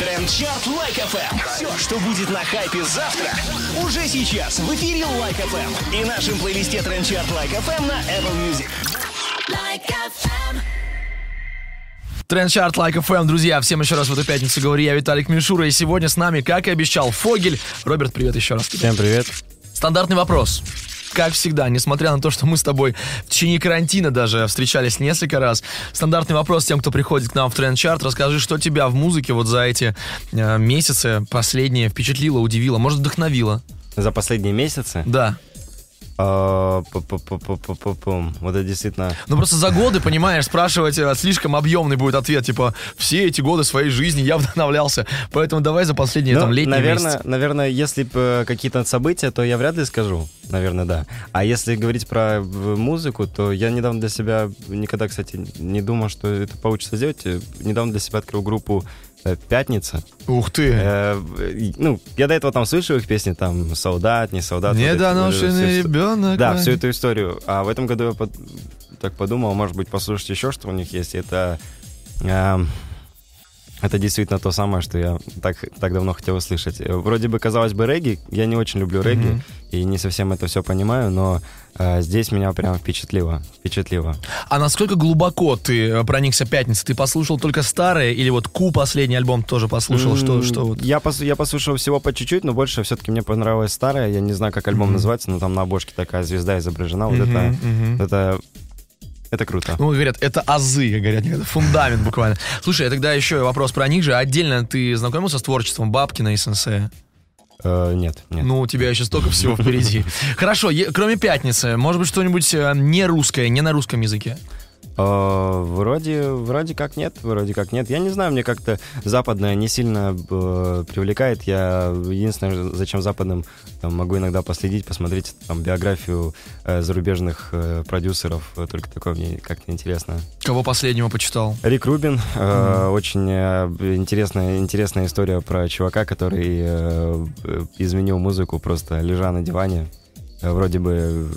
Trend Chart Like FM. Все, что будет на хайпе завтра, уже сейчас в эфире Like FM и нашем плейлисте Trend Chart Like FM на Apple Music. Like FM. Trend Chart Like like FM, друзья, всем еще раз в эту пятницу говорю я, Виталик Мишура, и сегодня с нами, как и обещал, Фогель. Роберт, привет еще раз. Всем привет. Стандартный вопрос. Как всегда, несмотря на то, что мы с тобой в течение карантина даже встречались несколько раз, стандартный вопрос тем, кто приходит к нам в тренд-чарт, расскажи, что тебя в музыке вот за эти э, месяцы последние впечатлило, удивило, может, вдохновило? За последние месяцы? Да. А. Вот это действительно... Ну просто за годы, понимаешь, спрашивать э, слишком объемный будет ответ, типа, все эти годы своей жизни я вдохновлялся, поэтому давай за последние Ну, там летние наверное, месяцы. наверное, если э, какие-то события, то я вряд ли скажу. Наверное, да. А если говорить про э, музыку, то я недавно для себя никогда, кстати, не думал, что это получится сделать. Недавно для себя открыл группу «Пятница». Ух ты! Э, ну, я до этого там слышал их песни, там «Солдат», «Не солдат». Недоношенный вот ребенок. Да, всю эту историю. А в этом году я под- так подумал, может быть, послушать еще, что у них есть. Это, эм, это действительно то самое, что я так, так давно хотел услышать. Э, Вроде бы, казалось бы, регги. Я не очень люблю регги Мгм. и не совсем это все понимаю, но э, здесь меня прям впечатлило. Впечатлило. А насколько глубоко ты э, проникся пятницей? Ты послушал только старые или вот Ку последний альбом тоже послушал? Что, М, что вот? Я, пос- я послушал всего по чуть-чуть, но больше все-таки мне понравилось старое. Я не знаю, как альбом Мгм. называется, но там на обложке такая звезда изображена. Вот Мгм, это, мгм. это, это круто. Ну, говорят, это азы, говорят, это фундамент буквально. Слушай, а тогда еще вопрос про них же. Отдельно ты знакомился с творчеством Бабкина и Сенсея? Э, нет, нет. Ну, у тебя еще столько всего впереди. Хорошо, кроме пятницы, может быть, что-нибудь э, не русское, не на русском языке? Э, Вроде, вроде как нет, вроде как нет. Я не знаю, мне как-то западное не сильно э, привлекает. Я единственное, зачем западным там, могу иногда последить, посмотреть там биографию э, зарубежных э, продюсеров. Только такое мне как-то интересно. Кого последнего почитал? Рик Рубин. э, Очень э, интересная, интересная история про чувака, который э, э, изменил музыку, просто лежа на диване. Вроде бы э,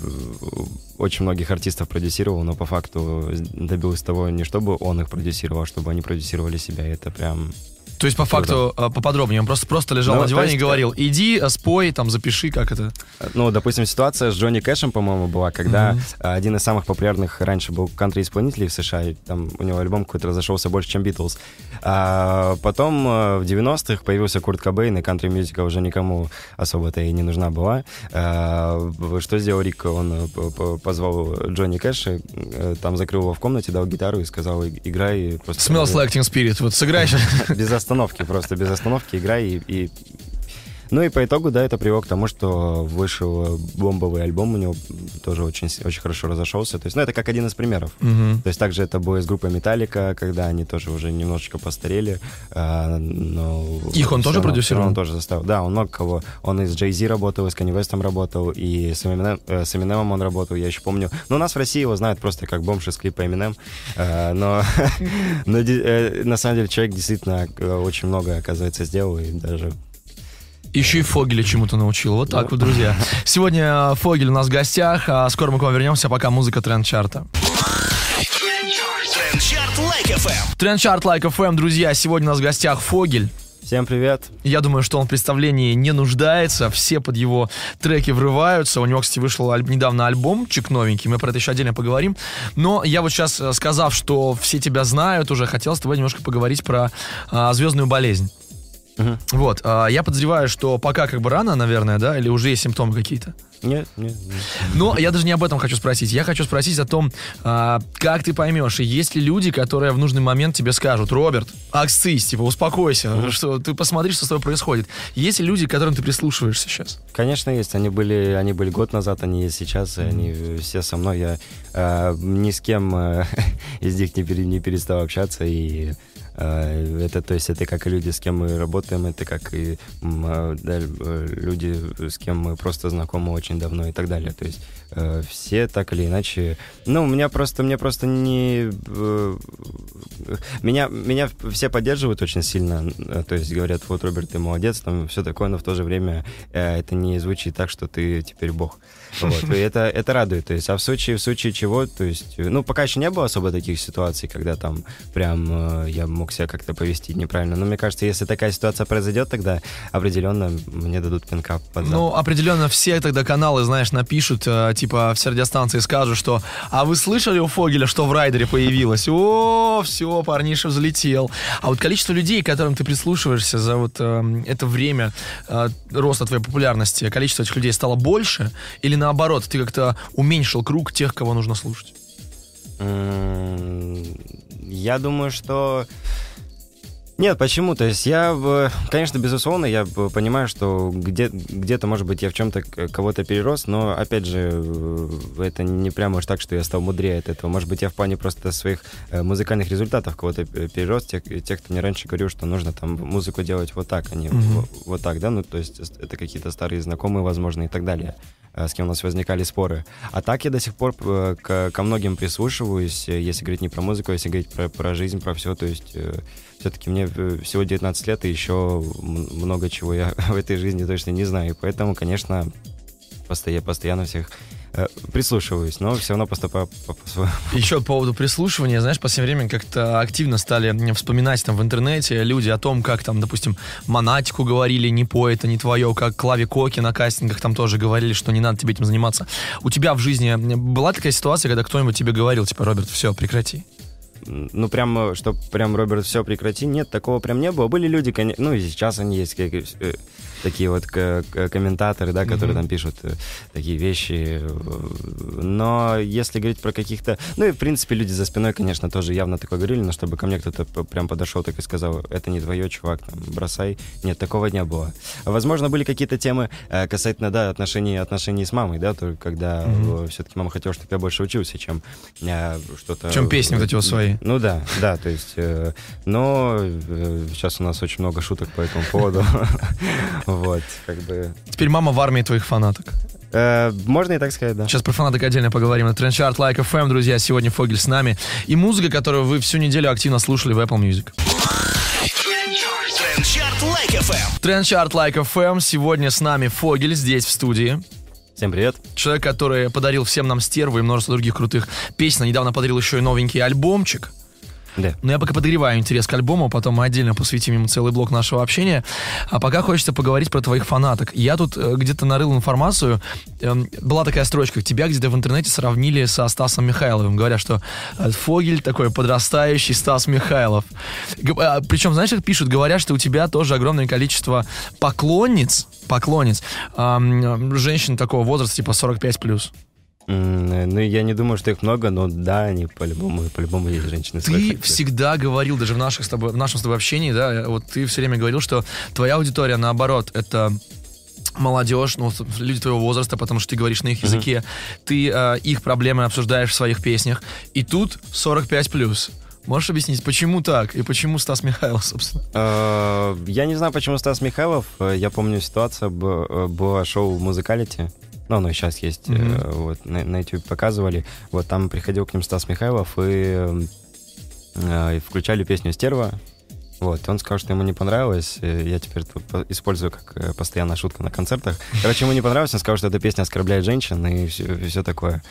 очень многих артистов продюсировал, но по факту добился того, не чтобы он их продюсировал, а чтобы они продюсировали себя. И это прям... То есть, по факту, э, поподробнее, он просто, просто лежал Ну, на диване и есть, говорил, иди, э, спой, там, запиши, как это. Ну, допустим, ситуация с Джонни Кэшем, по-моему, была, когда э, один из самых популярных раньше был кантри-исполнителей в США, и там у него альбом какой-то разошелся больше, чем Битлз. А потом э, в 90-х появился Курт Кобейн, и кантри-мюзика уже никому особо-то и не нужна была. А, что сделал Рик? Он э, позвал Джонни Кэша, э, там закрыл его в комнате, дал гитару и сказал, «И- играй. и Просто Smells like Teen Spirit. Вот сыграй сейчас. без остановки, просто без остановки играй и, и- Ну и по итогу, да, это привело к тому, что вышел бомбовый альбом, у него тоже очень, очень хорошо разошелся. То есть, ну, это как один из примеров. Мгм. То есть также это было с группой Металлика, когда они тоже уже немножечко постарели. а, но Их он тоже равно- продюсировал? Он тоже заставил. Да, он много кого. Он и с Джей Зи работал, и с Kanye West'ом работал, и с Eminem, э, с Eminem он работал, я еще помню. Но у нас в России его знают просто как бомж из клипа Eminem. А, но э, на самом деле человек действительно э, очень много, оказывается, сделал, и даже Еще и Фогеля чему-то научил. Вот так вот, друзья. Сегодня э, Фогель у нас в гостях, а скоро мы к вам вернемся, пока музыка тренд-чарта. Trend Chart Like FM. Trend Chart Like FM, друзья, сегодня у нас в гостях Фогель. Всем привет. Я думаю, что он в представлении не нуждается, все под его треки врываются. У него, кстати, вышел аль- недавно альбомчик новенький, мы про это еще отдельно поговорим. Но я вот сейчас, э, сказав, что все тебя знают, уже хотел с тобой немножко поговорить про а, звездную болезнь. Мгм. Вот, а, я подозреваю, что пока как бы рано, наверное, да, или уже есть симптомы какие-то. Нет, нет, нет. Но я даже не об этом хочу спросить. Я хочу спросить о том, а, как ты поймешь, и есть ли люди, которые в нужный момент тебе скажут, Роберт, аксись, типа, успокойся, что ты посмотри, что с тобой происходит. Есть ли люди, к которым ты прислушиваешься сейчас? Конечно, есть. Они были, они были год назад, они есть сейчас, и они все со мной. Я э, ни с кем э, из них не, пере- не перестал общаться, и это, то есть, это как и люди, с кем мы работаем, это как и э, да, э, люди, с кем мы просто знакомы очень давно и так далее. То есть э, все так или иначе. Ну, у меня просто, мне просто не э, меня, меня все поддерживают очень сильно, то есть говорят, вот, Роберт, ты молодец, там все такое, но в то же время это не звучит так, что ты теперь бог. Вот, и это, это радует, то есть, а в случае, в случае чего, то есть, ну, пока еще не было особо таких ситуаций, когда там прям э, я мог себя как-то повести неправильно. Но мне кажется, если такая ситуация произойдет, тогда определенно мне дадут пинка под зад. Ну, определенно все тогда каналы, знаешь, напишут, э, типа, все радиостанции скажут, что «А вы слышали у Фогеля, что в райдере появилось?» О, все, парниша взлетел. А вот количество людей, которым ты прислушиваешься за вот э, это время э, роста твоей популярности, количество этих людей стало больше? Или наоборот, ты как-то уменьшил круг тех, кого нужно слушать? Я думаю, что... Нет, почему? То есть я, конечно, безусловно, я понимаю, что где- где-то, может быть, я в чем-то кого-то перерос, но, опять же, э, это не прямо уж так, что я стал мудрее от этого. Может быть, я в плане просто своих э, музыкальных результатов кого-то э, перерос, тех, тех, кто мне раньше говорил, что нужно там музыку делать вот так, а не Мгм. во- вот так, да, ну, то есть это какие-то старые знакомые, возможно, и так далее с кем у нас возникали споры. А так я до сих пор э, к- ко многим прислушиваюсь, э, если говорить не про музыку, а если говорить про, про жизнь, про все. То есть все-таки мне э, всего 19 лет, и еще много чего я в этой жизни точно не знаю. И поэтому, конечно, постоя- постоянно всех э, прислушиваюсь, но все равно поступаю по- по-своему. Еще по поводу прислушивания, знаешь, в последнее время как-то активно стали вспоминать там в интернете люди о том, как там, допустим, Монатику говорили, не по это, не твое, как Клаве Коки на кастингах там тоже говорили, что не надо тебе этим заниматься. У тебя в жизни была такая ситуация, когда кто-нибудь тебе говорил, типа, Роберт, все, прекрати. Ну, прям, э, что прям, Роберт, все, прекрати. Нет, такого прям не было. Были люди, коне- ну, и сейчас они есть, как, э, такие вот комментаторы, да, которые Мгм. там пишут э, такие вещи. Но если говорить про каких-то... Ну, и, в принципе, люди за спиной, конечно, тоже явно такое говорили, но чтобы ко мне кто-то прям подошел так и сказал, это не твое, чувак, там, бросай. Нет, такого не было. Возможно, были какие-то темы э, касательно, да, отношений, отношений с мамой, да, то, когда Мгм. все-таки мама хотела, чтобы я больше учился, чем э, что-то... Чем песни вот эти вот свои. Ну да, да, то есть, но сейчас у нас очень много шуток по этому поводу. Вот, как бы... Теперь мама в армии твоих фанаток. Э, Можно и так сказать, да. Сейчас про фанаток отдельно поговорим. На Trend Chart Like FM, друзья, сегодня Фогель с нами. И музыка, которую вы всю неделю активно слушали в Apple Music. Trend Chart Like FM. Trend Chart Like FM, сегодня с нами Фогель здесь в студии. Всем привет. Человек, который подарил всем нам стерву и множество других крутых песен. Недавно подарил еще и новенький альбомчик. Да. Но я пока подогреваю интерес к альбому, потом мы отдельно посвятим ему целый блок нашего общения. А пока хочется поговорить про твоих фанаток. Я тут э, где-то нарыл информацию. Эм, была такая строчка. Тебя где-то в интернете сравнили со Стасом Михайловым. Говорят, что э, Фогель такой подрастающий Стас Михайлов. Г- а, Причем, знаешь, как пишут? Говорят, что у тебя тоже огромное количество поклонниц, поклонниц, ам, женщин такого возраста, типа 45 плюс. Ну, я не думаю, что их много, но да, они по-любому, по-любому есть женщины. Ты всегда говорил, даже в, наших с тобой, в нашем с тобой общении, да, вот ты все время говорил, что твоя аудитория, наоборот, это молодежь, ну, люди твоего возраста, потому что ты говоришь на их языке, ты э, их проблемы обсуждаешь в своих песнях, и тут 45 плюс. Можешь объяснить, почему так и почему Стас Михайлов, собственно? Э, Я не знаю, почему Стас Михайлов. Э, Я помню, ситуация э, была шоу «Музыкалити». Ну, оно и сейчас есть. Э, Вот, на, на YouTube показывали. Вот там приходил к ним Стас Михайлов и, э, и включали песню «Стерва». Вот, он сказал, что ему не понравилось. Э, Я теперь это по- использую как постоянная шутка на концертах. Короче, ему не понравилось, он сказал, что эта песня оскорбляет женщин и все, такое.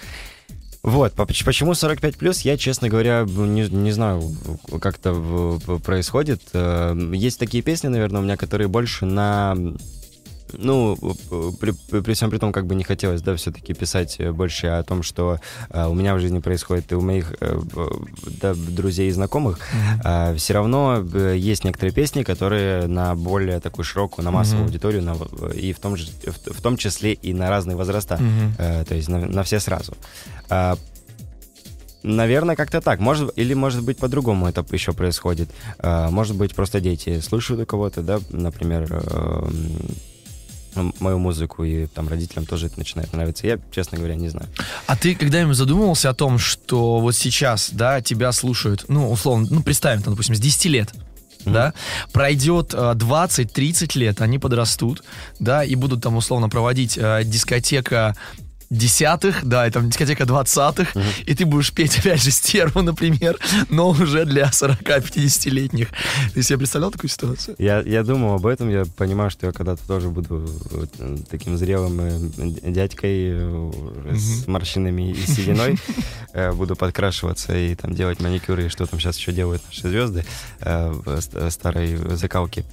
Вот, по- поч- почему 45 плюс, я, честно говоря, не, не знаю, как это происходит. Есть такие песни, наверное, у меня, которые больше на ну, при, при всем при том, как бы не хотелось, да, все-таки писать э, больше о том, что э, у меня в жизни происходит, и у моих э, да, друзей и знакомых, все равно э, есть некоторые песни, которые на более такую широкую, на массовую Мгм. аудиторию, на, и в том, же, в, в том числе и на разные возраста, Мгм. Э, то есть на, на все сразу. А, Наверное, как-то так. Может, или, может быть, по-другому это еще происходит. А, Может быть, просто дети слушают у кого-то, да, например, эм, мою музыку, и там родителям тоже это начинает нравиться. Я, честно говоря, не знаю. А ты когда-нибудь задумывался о том, что вот сейчас, да, тебя слушают, ну, условно, ну, представим, там, допустим, с 10 лет, да, пройдет э, 20-30 лет, они подрастут, да, и будут там условно проводить э, дискотека десятых, да, и там дискотека двадцатых, и ты будешь петь опять же стерву, например, но уже для 40-50-летних. Ты себе представлял такую ситуацию? Я, я думал об этом, я понимаю, что я когда-то тоже буду э, таким зрелым э, дядькой э, с морщинами и сединой. Буду подкрашиваться и там делать маникюры, и что там сейчас еще делают наши звезды старой закалке.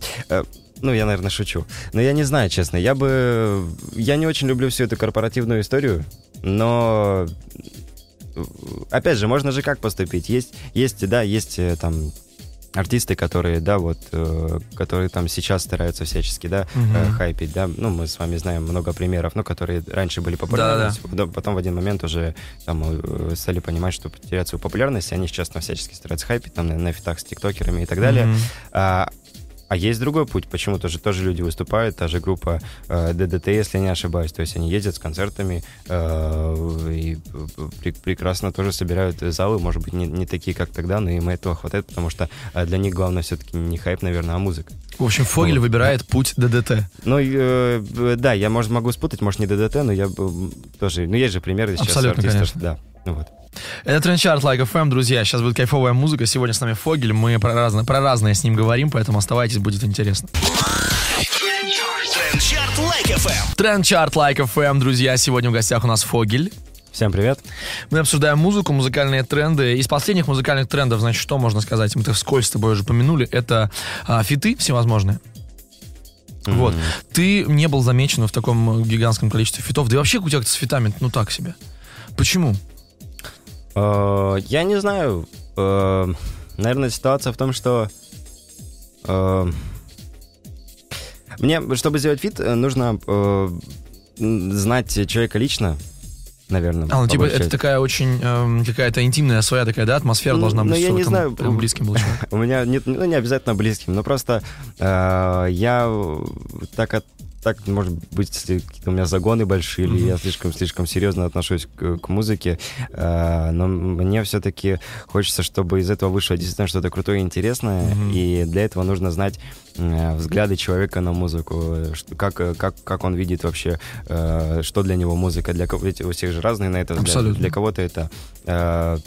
Ну, я, наверное, шучу. Но я не знаю, честно. Я бы... Я не очень люблю всю эту корпоративную историю, но... Опять же, можно же как поступить? Есть, есть да, есть э, там артисты, которые, да, вот, э, которые там сейчас стараются всячески, да, э, хайпить, да, ну, мы с вами знаем много примеров, ну, которые раньше были популярны, Да-да-да. потом- потом в один момент уже там э, стали понимать, что потерять свою популярность, и они сейчас там всячески стараются хайпить, там, на, на фитах с тиктокерами и так далее. Мгм. А, а есть другой путь, почему тоже, тоже люди выступают, та же группа э, ДДТ, если не ошибаюсь, то есть они ездят с концертами э, и пр- прекрасно тоже собирают залы, может быть, не, не такие, как тогда, но им этого хватает, потому что э, для них главное все-таки не хайп, наверное, а музыка. В общем, Фогель Вот. выбирает путь ДДТ. Ну, э, э, да, я, может, могу спутать, может, не ДДТ, но я бы, тоже, ну, есть же примеры сейчас Абсолютно, артистов, конечно. да, ну вот. Это Трендчарт Like FM, друзья. Сейчас будет кайфовая музыка. Сегодня с нами Фогель. Мы про разное, про разное с ним говорим, поэтому оставайтесь, будет интересно. Трендчарт ФМ. Трендчарт Like FM, друзья. Сегодня в гостях у нас Фогель. Всем привет. Мы обсуждаем музыку, музыкальные тренды. Из последних музыкальных трендов, значит, что можно сказать? Мы-то вскользь с тобой уже помянули. Это а, фиты всевозможные. Вот. Ты не был замечен в таком гигантском количестве фитов. Да и вообще у тебя с фитами, ну так себе. Почему? Э, Я не знаю. Э, Наверное, ситуация в том, что э, мне, чтобы сделать фит, нужно знать человека лично, наверное. А, ну типа это такая очень эм, какая-то интимная своя такая, да, атмосфера Ну, должна быть, ну, я не там знаю, прям близким был. У меня нет, ну, не обязательно близким, но просто э, я так от так, может быть, если какие-то у меня загоны большие, или я слишком-слишком серьезно отношусь к, к музыке, э, но мне все-таки хочется, чтобы из этого вышло действительно что-то крутое и интересное, и для этого нужно знать э, взгляды человека на музыку, что- как, как, как он видит вообще, э, что для него музыка, для кого ведь у всех же разные на это взгляды. Абсолютно. Для кого-то это э,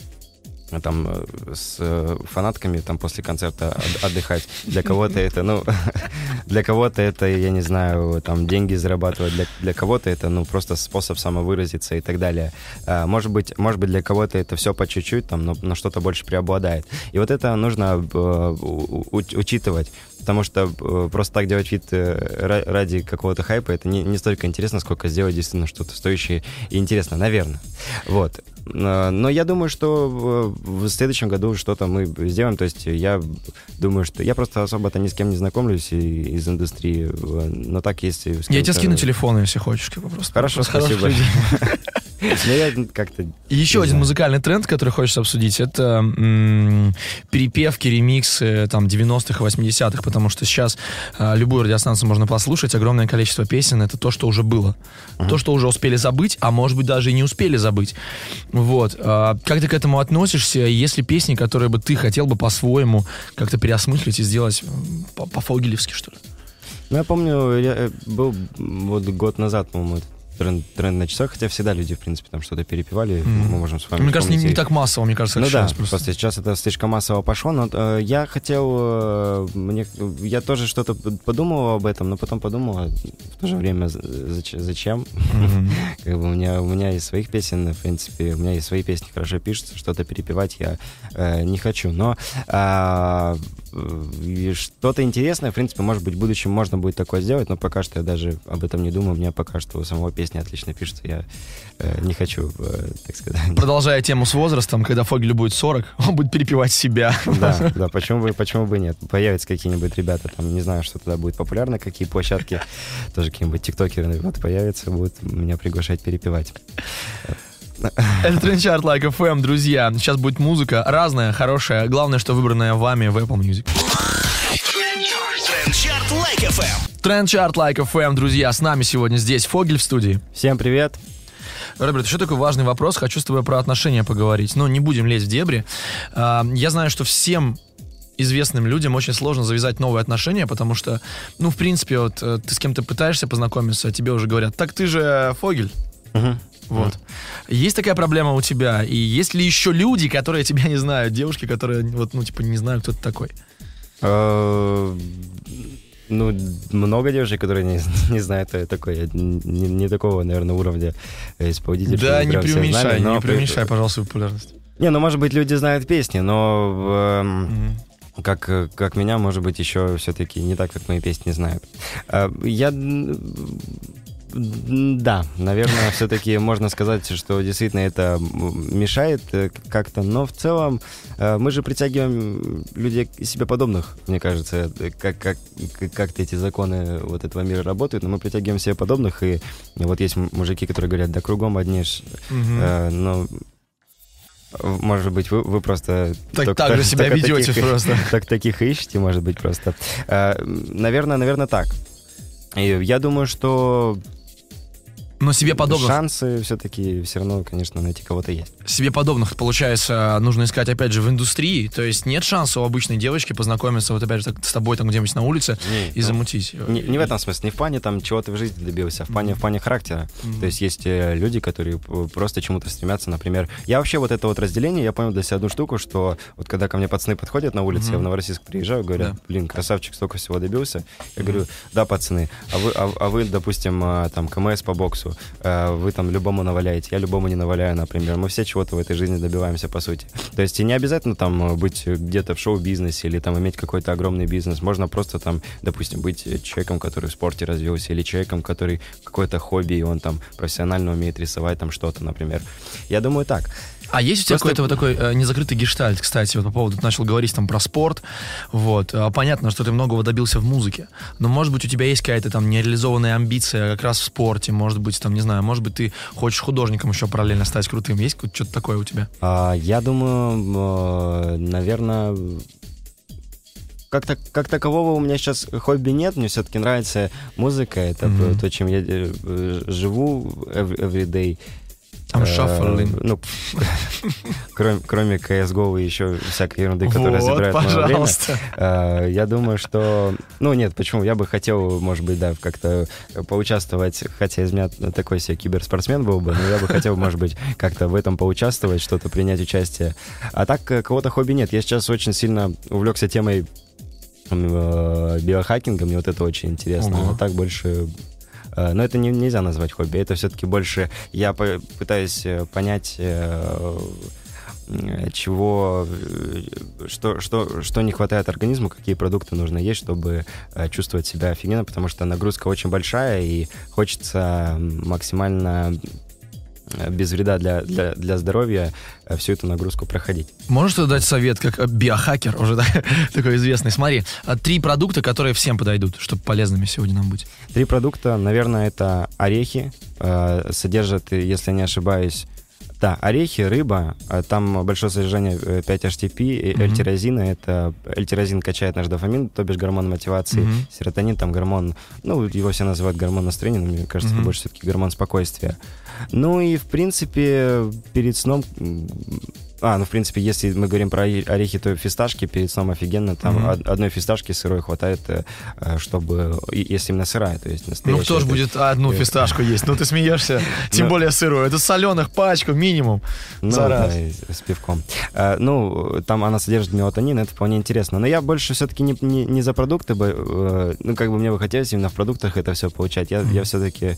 там э, с э, фанатками там после концерта от- отдыхать. Для кого-то это, ну, для кого-то это, я не знаю, там деньги зарабатывать, для, для кого-то это, ну, просто способ самовыразиться и так далее. Может быть, может быть, для кого-то это все по чуть-чуть, там, но, но что-то больше преобладает. И вот это нужно э, учитывать. Потому что э, просто так делать вид э, ра- ради какого-то хайпа это не, не столько интересно, сколько сделать действительно что-то стоящее и интересно, наверное. Вот. Но я думаю, что в следующем году что-то мы сделаем. То есть я думаю, что я просто особо-то ни с кем не знакомлюсь из индустрии. Но так если... Я тебе скину телефон, если хочешь, бы просто. Хорошо, Просто спасибо. Но я как-то... И еще один знаю. музыкальный тренд, который хочется обсудить, это м, перепевки, ремиксы там 90-х и 80-х, потому что сейчас а, любую радиостанцию можно послушать, огромное количество песен, это то, что уже было. То, что уже успели забыть, а может быть даже и не успели забыть. Вот. А, как ты к этому относишься? Есть ли песни, которые бы ты хотел бы по-своему как-то переосмыслить и сделать по-фогелевски, что ли? Ну, я помню, я, э, был вот год назад, по-моему, этот тренд, тренд на часах, хотя всегда люди, в принципе, там что-то перепевали, мы можем с вами Мне кажется, не, не так массово, мне кажется, Ну да, сейчас просто. сейчас это слишком массово пошло, но э, я хотел, э, мне, я тоже что-то подумал об этом, но потом подумал, а в то же время зач- зачем? Как бы у меня у меня из своих песен, в принципе, у меня и свои песни хорошо пишутся, что-то перепевать я э, не хочу, но э, и что-то интересное, в принципе, может быть, в будущем можно будет такое сделать, но пока что я даже об этом не думаю, у меня пока что у самого песни отлично пишется, я э, не хочу, э, так сказать. Продолжая тему с возрастом, когда Фогелю будет 40, он будет перепевать себя. Да, да, почему бы, почему бы нет? Появятся какие-нибудь ребята, там, не знаю, что тогда будет популярно, какие площадки, тоже какие-нибудь тиктокеры вот появятся, будут меня приглашать перепевать. Это Trend Chart Like FM, друзья. Сейчас будет музыка разная, хорошая. Главное, что выбранная вами в Apple Music. Trend Chart Like FM. Trend Chart Like FM, друзья. С нами сегодня здесь Фогель в студии. Всем привет. Роберт, еще такой важный вопрос. Хочу с тобой про отношения поговорить. Но не будем лезть в дебри. А, Я знаю, что всем известным людям очень сложно завязать новые отношения, потому что, ну, в принципе, вот э, ты с кем-то пытаешься познакомиться, а тебе уже говорят, так ты же Фогель. Вот. Есть такая проблема у тебя? И есть ли еще люди, которые тебя не знают? Девушки, которые, вот, ну, типа, не знают, кто ты такой? Э, Ну, много девушек, которые не, не знают, кто я такой. Я не, не такого, наверное, уровня исполнителя. Да, не преуменьшай, знали, но не преуменьшай, пожалуйста, популярность. Не, ну, может быть, люди знают песни, но эм, Мгм. как, э, как меня, может быть, еще все-таки не так, как мои песни знают. А, Я... Да, наверное, все-таки можно сказать, что действительно это мешает э, как-то, но в целом э, мы же притягиваем людей себе подобных, мне кажется, э, как, как, как-то эти законы вот этого мира работают, но мы притягиваем себе подобных, и вот есть мужики, которые говорят, да кругом одни ж, ну, может быть, вы, вы просто... Так, только- так же себя только ведете таких- просто. так таких ищете, может быть, просто. Наверное, наверное, так. И я думаю, что Но себе подобных, шансы все-таки все равно, конечно, найти кого-то есть. себе подобных, получается, нужно искать, опять же, в индустрии. То есть нет шанса у обычной девочки познакомиться, вот опять же, так, с тобой там где-нибудь на улице Не, и ну, замутить. Не, не в этом смысле, не в плане там чего ты в жизни добился, а в плане, в плане характера. Мгм. То есть есть э, люди, которые просто чему-то стремятся, например. Я вообще вот это вот разделение, я понял для себя одну штуку, что вот когда ко мне пацаны подходят на улице, я в. Новороссийск приезжаю, говорят, Да. блин, красавчик, столько всего добился. Я говорю, да, пацаны, а вы, а, а вы, допустим, а, там, КМС по боксу, а, вы там любому наваляете, я любому не наваляю, например. Мы все чего-то в этой жизни добиваемся, по сути. То есть и не обязательно там э, быть где-то в шоу-бизнесе или там иметь какой-то огромный бизнес. Можно просто там, допустим, быть э, человеком, который в спорте развился, или человеком, который какое-то хобби, и он там профессионально умеет рисовать там что-то, например. Я думаю, так. А есть у тебя Просто- какой-то вот такой э, незакрытый гештальт, кстати, вот по поводу, ты начал говорить там про спорт, вот, А понятно, что ты многого добился в музыке, но, может быть, у тебя есть какая-то там нереализованная амбиция как раз в спорте, может быть, там, не знаю, может быть, ты хочешь художником еще параллельно стать крутым, есть что-то такое у тебя? А, я думаю, наверное, как, так, как такового у меня сейчас хобби нет, мне все-таки нравится музыка, это Мгм. то, чем я э, э, живу every, every day. Там Э, шаффлинг. Ну, кроме, кроме CSGO и еще всякой ерунды, которая вот, забирает мое время. пожалуйста. Э, Я думаю, что... Ну, нет, почему? Я бы хотел, может быть, да, как-то поучаствовать, хотя из меня такой себе киберспортсмен был бы, но я бы хотел, может быть, как-то в этом поучаствовать, что-то принять участие. А так, э, кого-то хобби нет. Я сейчас очень сильно увлекся темой биохакинга, мне вот это очень интересно. Ого. А так больше... э, Но это не, нельзя назвать хобби, это все-таки больше... Я пытаюсь э, понять... э, чего, что, что, что не хватает организму, какие продукты нужно есть, чтобы чувствовать себя офигенно, потому что нагрузка очень большая, и хочется максимально без вреда для, для, для здоровья э, всю эту нагрузку проходить. Можешь ты дать совет, как э, биохакер, уже да, такой известный? Смотри, а три продукта, которые всем подойдут, чтобы полезными сегодня нам быть. Три продукта, наверное, это орехи, э, содержат, э, если не ошибаюсь, да, орехи, рыба, э, там большое содержание э, 5-HTP, и Мгм. эльтирозина, это эльтирозин качает наш дофамин, то бишь гормон мотивации, Мгм. серотонин, там гормон, ну, его все называют гормон настроения, но мне кажется, Мгм. это больше все-таки гормон спокойствия. Ну и, в принципе, перед сном... А, ну, в принципе, если мы говорим про оре- орехи, то фисташки перед сном офигенно. Там од- одной фисташки сырой хватает, э, э, чтобы... Если именно сырая, то есть Ну, настоящая. кто же будет одну э, фисташку есть? Ну, ты смеешься. Тем Ну. более сырую. Это соленых пачку минимум. Ну, за раз. с, пивком. Ну, там она содержит мелатонин, это вполне интересно. Но я больше все-таки не, за продукты бы, ну, как бы мне бы хотелось именно в продуктах это все получать. Я все-таки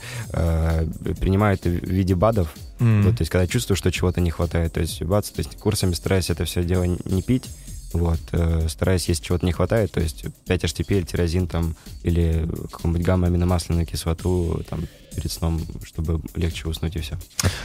принимаю это в виде БАДов. М. Вот, то есть, когда чувствую, что чего-то не хватает. То есть, бац, то есть, курсами стараюсь это все дело не пить. Вот, э, стараюсь, если чего-то не хватает, то есть 5-HTP или тирозин там, или какую-нибудь гамма-аминомасляную кислоту там перед сном, чтобы легче уснуть и все.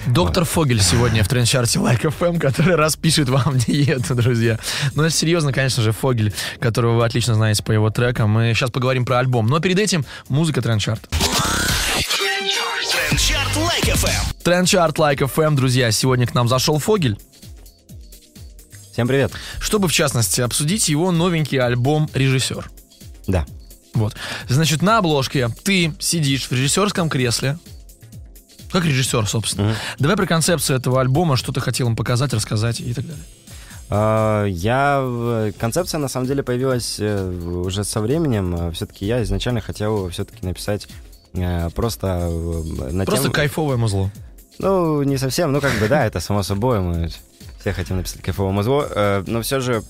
Доктор Фогель сегодня в трендчарте Like FM, который распишет вам диету, друзья. Но это серьезно, конечно же, Фогель, которого вы отлично знаете по его трекам. Мы сейчас поговорим про альбом. Но перед этим музыка трендчарт. Трендчарт Like FM. Трендчарт Like FM, друзья. Сегодня к нам зашел Фогель, Всем привет! чтобы, в частности, обсудить его новенький альбом «Режиссер». Да. Вот. Значит, на обложке ты сидишь в режиссерском кресле. Как режиссер, собственно. Мгм. Давай про концепцию этого альбома, что ты хотел им показать, рассказать и так далее. А, Я... в- Концепция, на самом деле, появилась э, уже со временем. Все-таки я изначально хотел все-таки написать э, просто... э, На Просто тему- кайфовое музло. Ну, не совсем, ну как бы да, это само собой, мы все хотим написать кайфовое музло, э, но все же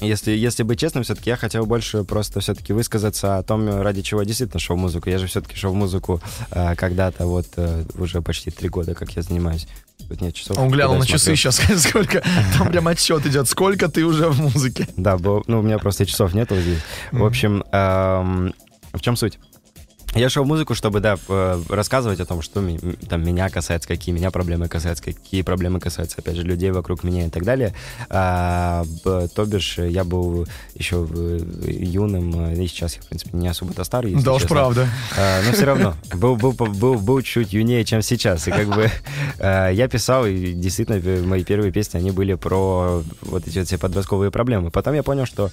если, если быть честным, все-таки я хотел больше просто все-таки высказаться о том, ради чего я действительно шел в музыку. Я же все-таки шел в музыку э, когда-то, вот э, уже почти три года, как я занимаюсь. Тут нет часов. Он глянул на часы сейчас, сколько, там прям отсчет идет, сколько ты уже в музыке. Да, ну у меня просто часов нету здесь. В общем, эм, в чем суть? Я шел в музыку, чтобы, да, э, рассказывать о том, что там меня касается, какие меня проблемы касаются, какие проблемы касаются, опять же, людей вокруг меня и так далее. А, то бишь, я был еще э, юным, э, и сейчас я, в принципе, не особо-то старый, Да уж правда. А, но все равно был, был, был, был чуть юнее, чем сейчас. И как бы э, я писал, и действительно мои первые песни, они были про вот эти вот все подростковые проблемы. Потом я понял, что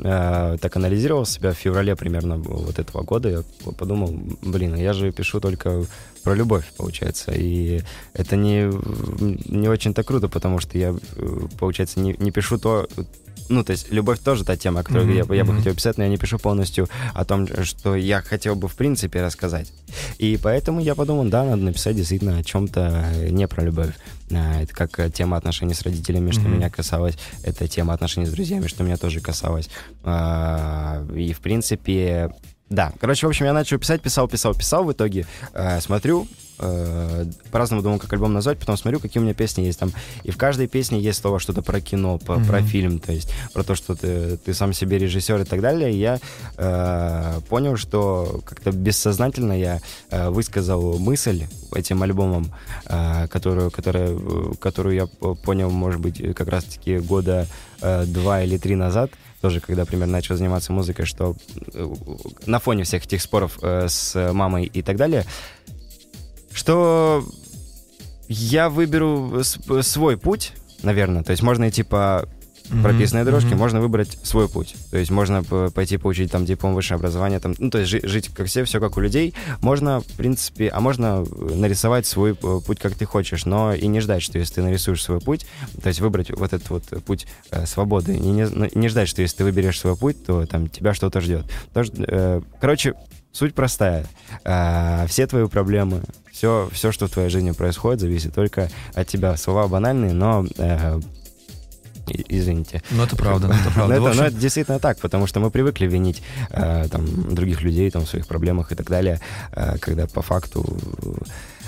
э, так анализировал себя в феврале примерно вот этого года, я подумал, блин, я же пишу только про любовь, получается. И это не, не очень-то круто, потому что я, э, получается, не, не пишу то, ну, то есть любовь тоже та тема, которую Мгм, я, бы- я бы мгм. хотел писать, но я не пишу полностью о том, что я хотел бы в принципе рассказать. И поэтому я подумал, да, надо написать действительно о чем-то не про любовь. А, Это как тема отношений с родителями, что Мгм. меня касалось. Это тема отношений с друзьями, что меня тоже касалось. А, И, в принципе, да. Короче, в общем, я начал писать, писал, писал, писал. В итоге э, смотрю, э, по-разному думаю, как альбом назвать, потом смотрю, какие у меня песни есть там. И в каждой песне есть слово что-то про кино, по- про Мгм. фильм, то есть про то, что ты, ты сам себе режиссер и так далее. И я э, понял, что как-то бессознательно я э, высказал мысль этим альбомом, э, которую, которая, э, которую я понял, может быть, как раз-таки года э, два или три назад, тоже когда примерно начал заниматься музыкой, что э, на фоне всех этих споров э, с мамой и так далее, что я выберу свой путь, наверное. То есть можно идти по прописанной дорожке, можно выбрать свой путь. То есть можно пойти получить там диплом высшее образование, там, ну, то есть жи- жить как все, все как у людей. Можно, в принципе, а можно э, нарисовать свой э, путь, как ты хочешь, но и не ждать, что если ты нарисуешь свой путь, то есть выбрать вот этот вот путь э, свободы, и не, не ждать, что если ты выберешь свой путь, то там тебя что-то ждет. Тоже, э, короче, суть простая. Э, все твои проблемы, все, все, что в твоей жизни происходит, зависит только от тебя. Слова банальные, но э, извините. Ну, это правда, это Но правда. это, В общем, но это действительно так, потому что мы привыкли винить э, там, других людей там, в своих проблемах и так далее, э, когда по факту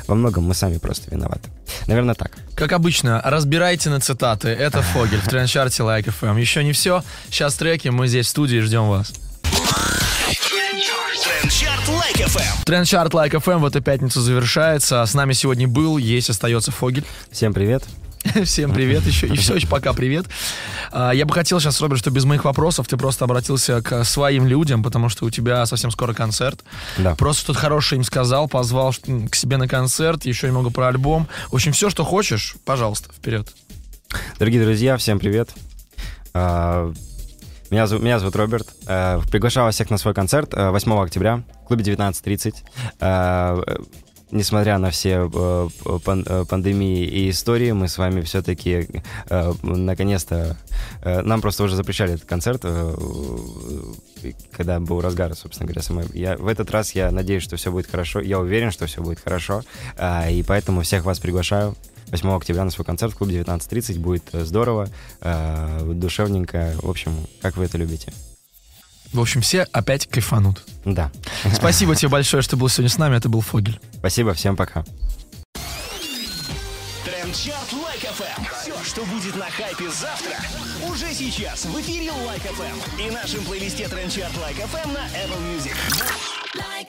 во многом мы сами просто виноваты. Наверное, так. Как обычно, разбирайте на цитаты. Это Фогель в трендчарте Like FM. Еще не все. Сейчас треки, мы здесь в студии ждем вас. Trend Chart Like FM. Trend Chart Like FM в эту пятницу завершается. С нами сегодня был, есть, остается Фогель. Всем привет. Всем привет еще. И все еще пока привет. А, Я бы хотел сейчас, Роберт, что без моих вопросов ты просто обратился к своим людям, потому что у тебя совсем скоро концерт. Да. Просто что-то хорошее им сказал, позвал к себе на концерт, еще немного про альбом. В общем, все, что хочешь, пожалуйста, вперед. Дорогие друзья, всем привет. Меня зовут, меня зовут Роберт. Э, Приглашаю вас всех на свой концерт э, 8 октября в клубе 19.30. Э, э, Несмотря на все э, пан- э, пандемии и истории, мы с вами все-таки э, наконец-то... э, Нам просто уже запрещали этот концерт, э, э, когда был разгар, собственно говоря. самой- Я, в этот раз я надеюсь, что все будет хорошо. Я уверен, что все будет хорошо. И поэтому всех вас приглашаю 8 октября на свой концерт в клубе 19.30. Будет э, здорово, э, душевненько. В общем, как вы это любите. В общем, все опять кайфанут. Да. Спасибо тебе большое, что был сегодня с нами. Это был Фогель. Спасибо, всем пока. Trend Chart Like FM. Все, что будет на хайпе завтра, уже сейчас в эфире Like FM и нашем плейлисте Trend Chart Like FM на Apple Music. Like